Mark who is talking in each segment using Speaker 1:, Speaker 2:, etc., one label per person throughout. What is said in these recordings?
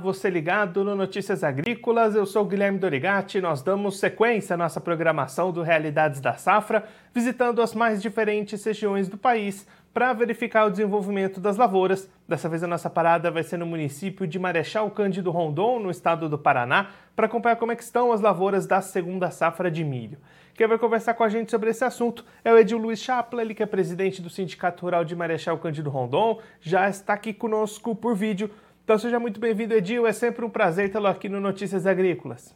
Speaker 1: você ligado no Notícias Agrícolas. Eu sou Guilherme Dorigati. Nós damos sequência à nossa programação do Realidades da Safra, visitando as mais diferentes regiões do país para verificar o desenvolvimento das lavouras. Dessa vez a nossa parada vai ser no município de Marechal Cândido Rondon, no estado do Paraná, para acompanhar como é estão as lavouras da segunda safra de milho. Quem vai conversar com a gente sobre esse assunto é o Edil Luiz Chapla, ele que é presidente do Sindicato Rural de Marechal Cândido Rondon, já está aqui conosco por vídeo. Então seja muito bem-vindo, Edil. É sempre um prazer tê-lo aqui no Notícias Agrícolas.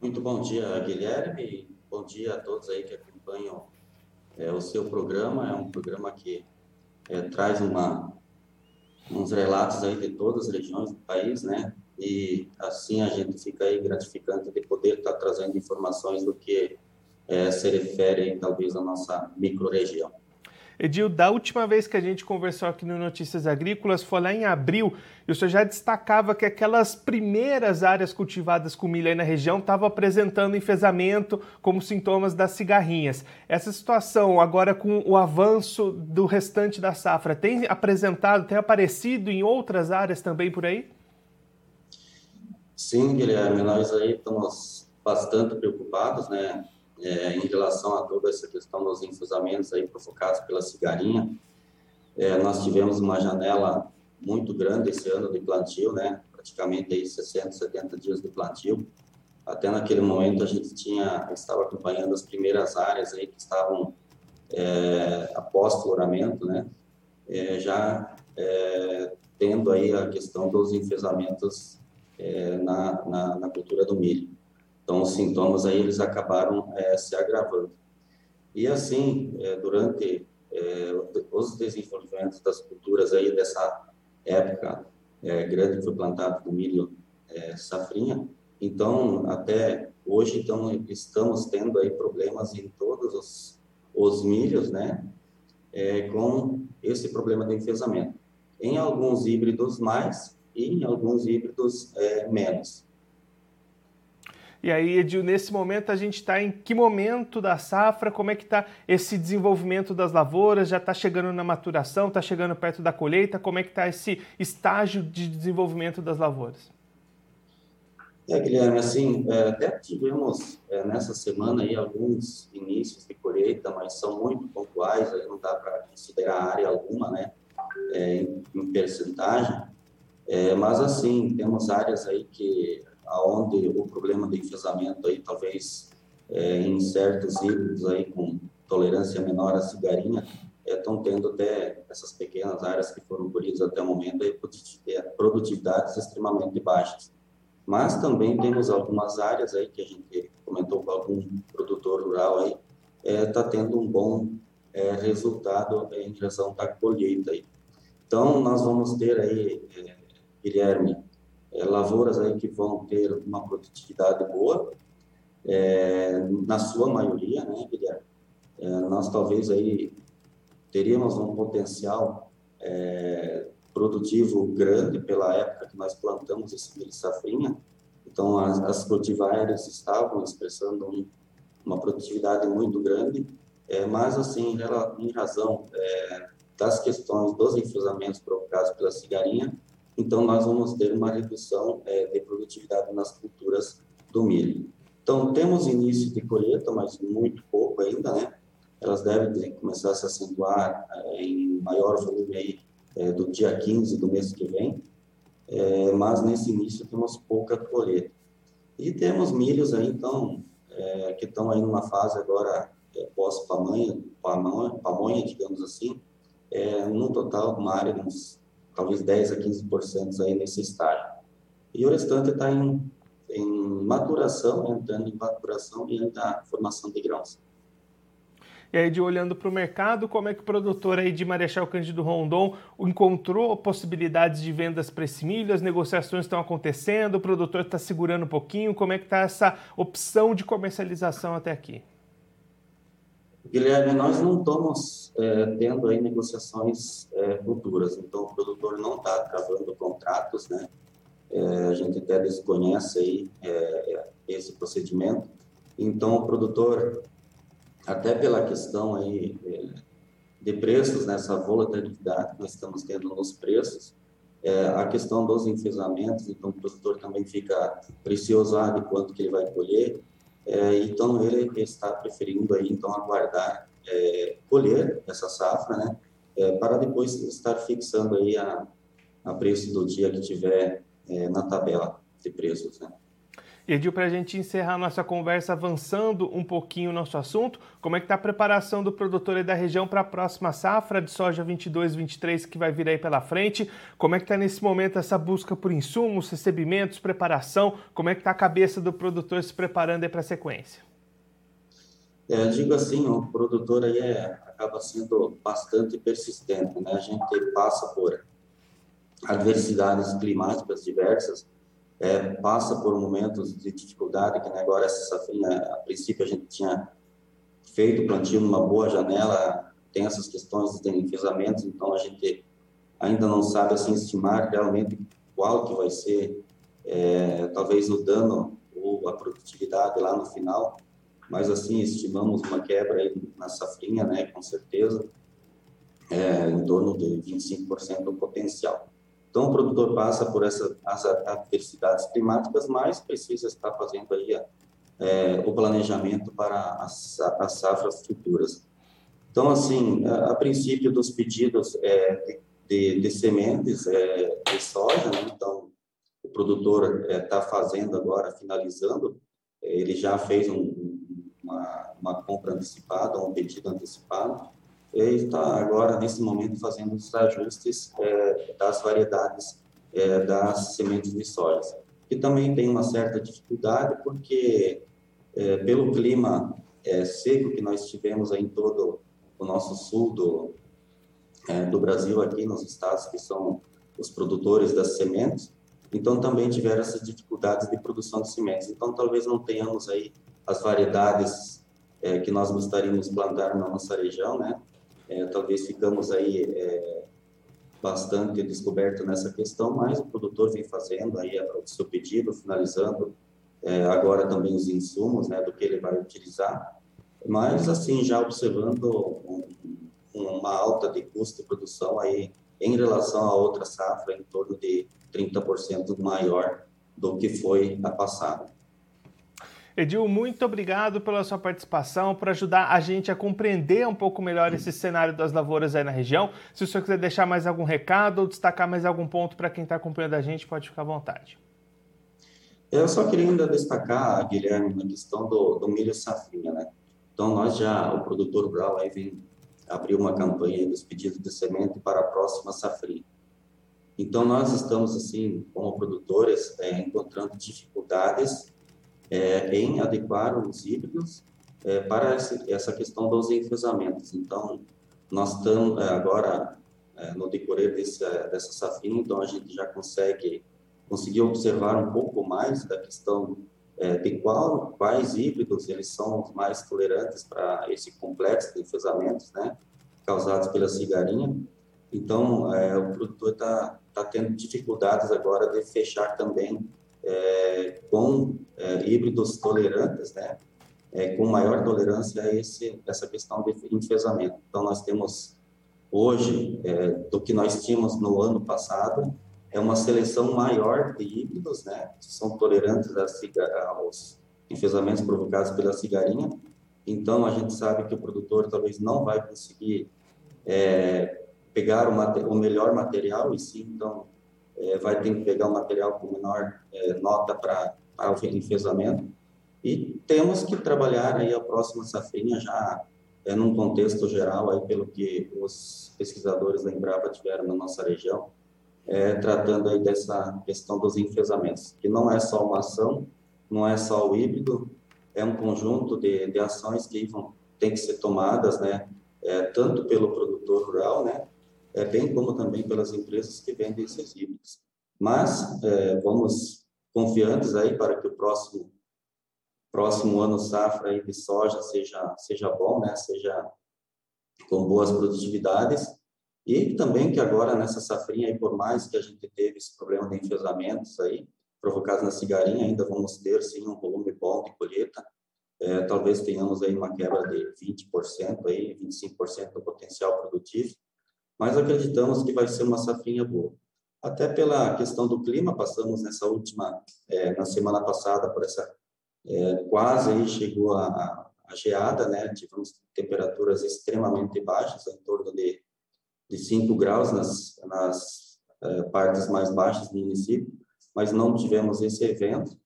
Speaker 2: Muito bom dia, Guilherme. Bom dia a todos aí que acompanham é, o seu programa. É um programa que é, traz uma, uns relatos aí de todas as regiões do país, né? E assim a gente fica aí gratificante de poder estar trazendo informações do que é, se refere talvez à nossa microrregião.
Speaker 1: Edil, da última vez que a gente conversou aqui no Notícias Agrícolas foi lá em abril e o senhor já destacava que aquelas primeiras áreas cultivadas com milho aí na região estavam apresentando enfesamento como sintomas das cigarrinhas. Essa situação, agora com o avanço do restante da safra, tem apresentado, tem aparecido em outras áreas também por aí?
Speaker 2: Sim, Guilherme, nós aí estamos bastante preocupados, né? É, em relação a toda essa questão dos infusamentos aí provocados pela cigarinha. É, nós tivemos uma janela muito grande esse ano de plantio, né? Praticamente aí 60, 70 dias de plantio. Até naquele momento a gente tinha estava acompanhando as primeiras áreas aí que estavam é, após floramento, né? É, já é, tendo aí a questão dos enfesamentos é, na, na, na cultura do milho. Então, os sintomas aí eles acabaram é, se agravando. E assim, é, durante é, os desenvolvimentos das culturas aí dessa época é, grande foi plantado do milho é, safrinha, então até hoje então estamos tendo aí problemas em todos os, os milhos, né, é, com esse problema do enfesamento. Em alguns híbridos mais e em alguns híbridos menos.
Speaker 1: E aí, Edil, nesse momento a gente está em que momento da safra? Como é que está esse desenvolvimento das lavouras? Já está chegando na maturação? Está chegando perto da colheita? Como é que está esse estágio de desenvolvimento das lavouras?
Speaker 2: É, Guilherme, assim, é, até tivemos é, nessa semana aí alguns inícios de colheita, mas são muito pontuais, aí não dá para considerar área alguma, né, é, em, em percentagem. É, mas assim, temos áreas aí que aonde o problema de enfesamento aí talvez é, em certos híbridos aí com tolerância menor à cigarinha estão é, tendo até essas pequenas áreas que foram colhidas até o momento aí, é, produtividades extremamente baixas. Mas também temos algumas áreas aí que a gente comentou com algum produtor rural aí está é, tendo um bom é, resultado em relação à colheita aí. Então nós vamos ter aí é, Guilherme é, lavouras aí que vão ter uma produtividade boa, é, na sua maioria, né, Guilherme? É, nós talvez aí teríamos um potencial é, produtivo grande pela época que nós plantamos esse milho safrinha, então as, as cultivares estavam expressando um, uma produtividade muito grande, é, mas assim, em razão é, das questões dos infusamentos provocados pela cigarinha, então nós vamos ter uma redução é, de produtividade nas culturas do milho. Então, temos início de colheita, mas muito pouco ainda, né? Elas devem começar a se acentuar é, em maior volume aí, é, do dia 15 do mês que vem, é, mas nesse início temos pouca colheita. E temos milhos aí, então, é, que estão aí numa fase agora é, pós-pamonha, pamonha, pamonha, digamos assim, no total uma área de uns talvez 10 a 15% aí nesse estágio. E o restante está em, em maturação, entrando em maturação e na formação de grãos.
Speaker 1: E aí, de olhando para o mercado, como é que o produtor aí de Marechal Cândido Rondon encontrou possibilidades de vendas para esse milho? As negociações estão acontecendo, o produtor está segurando um pouquinho. Como é que está essa opção de comercialização até aqui?
Speaker 2: Guilherme, nós não estamos é, tendo aí negociações é, futuras, então o produtor não está travando contratos, né? É, a gente até desconhece aí é, esse procedimento. Então o produtor, até pela questão aí é, de preços, nessa né, volatilidade que nós estamos tendo nos preços, é, a questão dos enfesamentos, então o produtor também fica preciosado quanto que ele vai colher, é, então ele está preferindo aí então aguardar é, colher essa safra, né, é, para depois estar fixando aí a, a preço do dia que tiver é, na tabela de preços, né.
Speaker 1: Edil, para a gente encerrar nossa conversa avançando um pouquinho o nosso assunto, como é que está a preparação do produtor e da região para a próxima safra de soja 22, 23 que vai vir aí pela frente? Como é que está nesse momento essa busca por insumos, recebimentos, preparação? Como é que está a cabeça do produtor se preparando aí para a sequência?
Speaker 2: É, digo assim, o produtor aí é, acaba sendo bastante persistente, né? A gente passa por adversidades climáticas diversas, é, passa por momentos de dificuldade, que né, agora essa safrinha, a princípio a gente tinha feito o plantio numa boa janela, tem essas questões de enfesamentos, então a gente ainda não sabe assim estimar realmente qual que vai ser é, talvez o dano ou a produtividade lá no final, mas assim estimamos uma quebra aí na safrinha, né, com certeza, é, em torno de 25% do potencial. Então, o produtor passa por essas adversidades climáticas, mas precisa estar fazendo aí é, o planejamento para as, as, safras futuras. Então, assim, a, a princípio dos pedidos é, de, de, sementes é, de soja, né? então, o produtor está é, fazendo agora, finalizando, ele já fez um, uma, uma compra antecipada, um pedido antecipado, ele está agora, nesse momento, fazendo os ajustes é, das variedades é, das sementes de soja, que também tem uma certa dificuldade, porque é, pelo clima é, seco que nós tivemos em todo o nosso sul do, é, do Brasil, aqui nos estados que são os produtores das sementes, então também tiveram essas dificuldades de produção de sementes. Então talvez não tenhamos aí as variedades é, que nós gostaríamos de plantar na nossa região, né? É, talvez ficamos aí é, bastante descoberto nessa questão, mas o produtor vem fazendo aí o seu pedido, finalizando é, agora também os insumos, né, do que ele vai utilizar, mas assim já observando um, uma alta de custo de produção aí em relação a outra safra em torno de 30% maior do que foi a passada.
Speaker 1: Edil, muito obrigado pela sua participação, por ajudar a gente a compreender um pouco melhor esse cenário das lavouras aí na região. Se o senhor quiser deixar mais algum recado ou destacar mais algum ponto para quem está acompanhando a gente, pode ficar à vontade.
Speaker 2: Eu só queria ainda destacar, Guilherme, na questão do, do milho safrinha, né? Então, nós já, o produtor rural aí vem abrir uma campanha dos pedidos de semente para a próxima safrinha. Então, nós estamos, assim, como produtores, é, encontrando dificuldades é, em adequar os híbridos é, para essa questão dos enfesamentos. Então, nós estamos é, agora é, no decorrer desse, dessa safrinha, então a gente já consegue conseguir observar um pouco mais da questão é, de qual, quais híbridos eles são os mais tolerantes para esse complexo de enfesamentos, né, causados pela cigarinha. Então, é, o produtor está tá tendo dificuldades agora de fechar também é, com é, híbridos tolerantes, né, é, com maior tolerância a esse, essa questão de enfesamento. Então, nós temos hoje, é, do que nós tínhamos no ano passado, é uma seleção maior de híbridos, né, que são tolerantes aos enfesamentos provocados pela cigarinha. Então, a gente sabe que o produtor talvez não vai conseguir é, pegar o, o melhor material, e sim, então, é, vai ter que pegar o material com menor é, nota para o enfesamento. E temos que trabalhar aí a próxima safrinha já é, num contexto geral, aí pelo que os pesquisadores da Embrapa tiveram na nossa região, é, tratando aí dessa questão dos enfesamentos, que não é só uma ação, não é só o híbrido, é um conjunto de, de ações que vão, tem que ser tomadas, né, é, tanto pelo produtor rural, né, é, bem como também pelas empresas que vendem esses híbridos. Mas é, vamos confiantes aí para que o próximo próximo ano safra aí de soja seja seja bom, né? Seja com boas produtividades e também que agora nessa safrinha aí por mais que a gente teve esse problema de enfesamentos aí provocados na cigarinha, ainda vamos ter sim um volume bom de colheita. É, talvez tenhamos aí uma quebra de 20% aí, 25% do potencial produtivo mas acreditamos que vai ser uma safrinha boa. até pela questão do clima, passamos nessa última, é, na semana passada, por essa, é, quase aí chegou a, a, geada, né? Tivemos temperaturas extremamente baixas, em torno de, de 5 graus nas, nas é, partes mais baixas do município, mas não tivemos esse evento.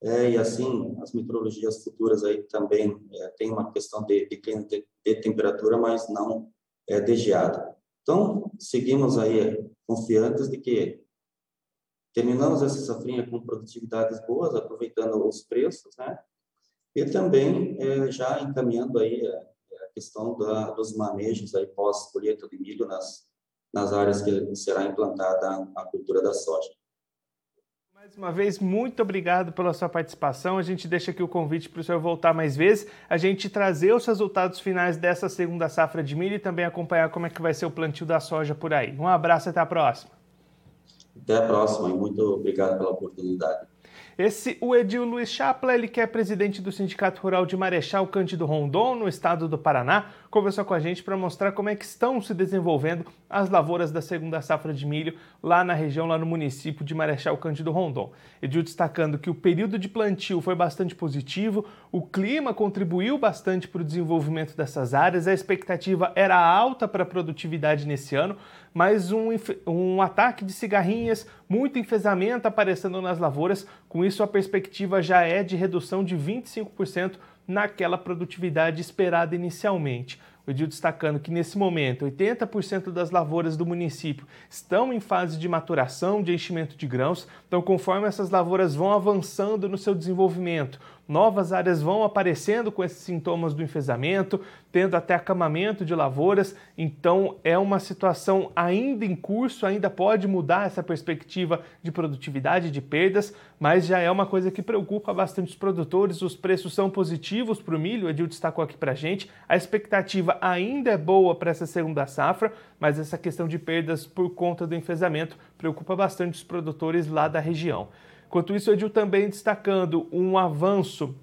Speaker 2: É, e assim, as meteorologias futuras aí também é, tem uma questão de, de, de, temperatura, mas não é, de geada. Então, seguimos aí confiantes de que terminamos essa safrinha com produtividades boas, aproveitando os preços, né? E também é, já encaminhando aí a, a questão da, dos manejos aí pós-colheita de milho nas, nas áreas que será implantada a cultura da soja.
Speaker 1: Mais uma vez, muito obrigado pela sua participação. A gente deixa aqui o convite para o senhor voltar mais vezes, a gente trazer os resultados finais dessa segunda safra de milho e também acompanhar como é que vai ser o plantio da soja por aí. Um abraço e até a próxima.
Speaker 2: Até a próxima e muito obrigado pela oportunidade.
Speaker 1: Esse, o Edil Luiz Chapla, ele que é presidente do Sindicato Rural de Marechal Cândido Rondon, no estado do Paraná, conversou com a gente para mostrar como é que estão se desenvolvendo as lavouras da segunda safra de milho lá na região, lá no município de Marechal Cândido Rondon. Edil destacando que o período de plantio foi bastante positivo, o clima contribuiu bastante para o desenvolvimento dessas áreas, a expectativa era alta para a produtividade nesse ano, mas um, um ataque de cigarrinhas, muito enfesamento aparecendo nas lavouras, com isso a perspectiva já é de redução de 25% naquela produtividade esperada inicialmente. O Edil destacando que nesse momento 80% das lavouras do município estão em fase de maturação, de enchimento de grãos. Então, conforme essas lavouras vão avançando no seu desenvolvimento, novas áreas vão aparecendo com esses sintomas do enfesamento, tendo até acamamento de lavouras. Então, é uma situação ainda em curso, ainda pode mudar essa perspectiva de produtividade, de perdas, mas já é uma coisa que preocupa bastante os produtores. Os preços são positivos para o milho, o Edil destacou aqui para a gente. A expectativa ainda é boa para essa segunda safra, mas essa questão de perdas por conta do enfesamento preocupa bastante os produtores lá da região. Enquanto isso, Edil também destacando um avanço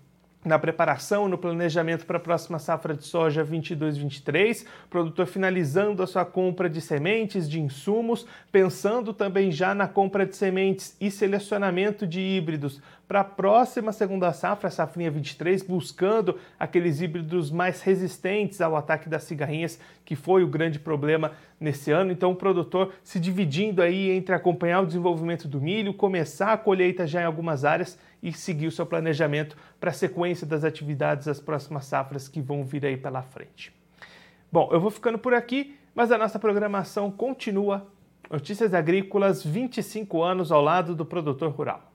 Speaker 1: na preparação, no planejamento para a próxima safra de soja 22-23, produtor finalizando a sua compra de sementes, de insumos, pensando também já na compra de sementes e selecionamento de híbridos para a próxima segunda safra, a safrinha 23, buscando aqueles híbridos mais resistentes ao ataque das cigarrinhas, que foi o grande problema nesse ano. Então, o produtor se dividindo aí entre acompanhar o desenvolvimento do milho, começar a colheita já em algumas áreas e seguir o seu planejamento para a sequência das atividades das próximas safras que vão vir aí pela frente. Bom, eu vou ficando por aqui, mas a nossa programação continua. Notícias Agrícolas, 25 anos ao lado do produtor rural.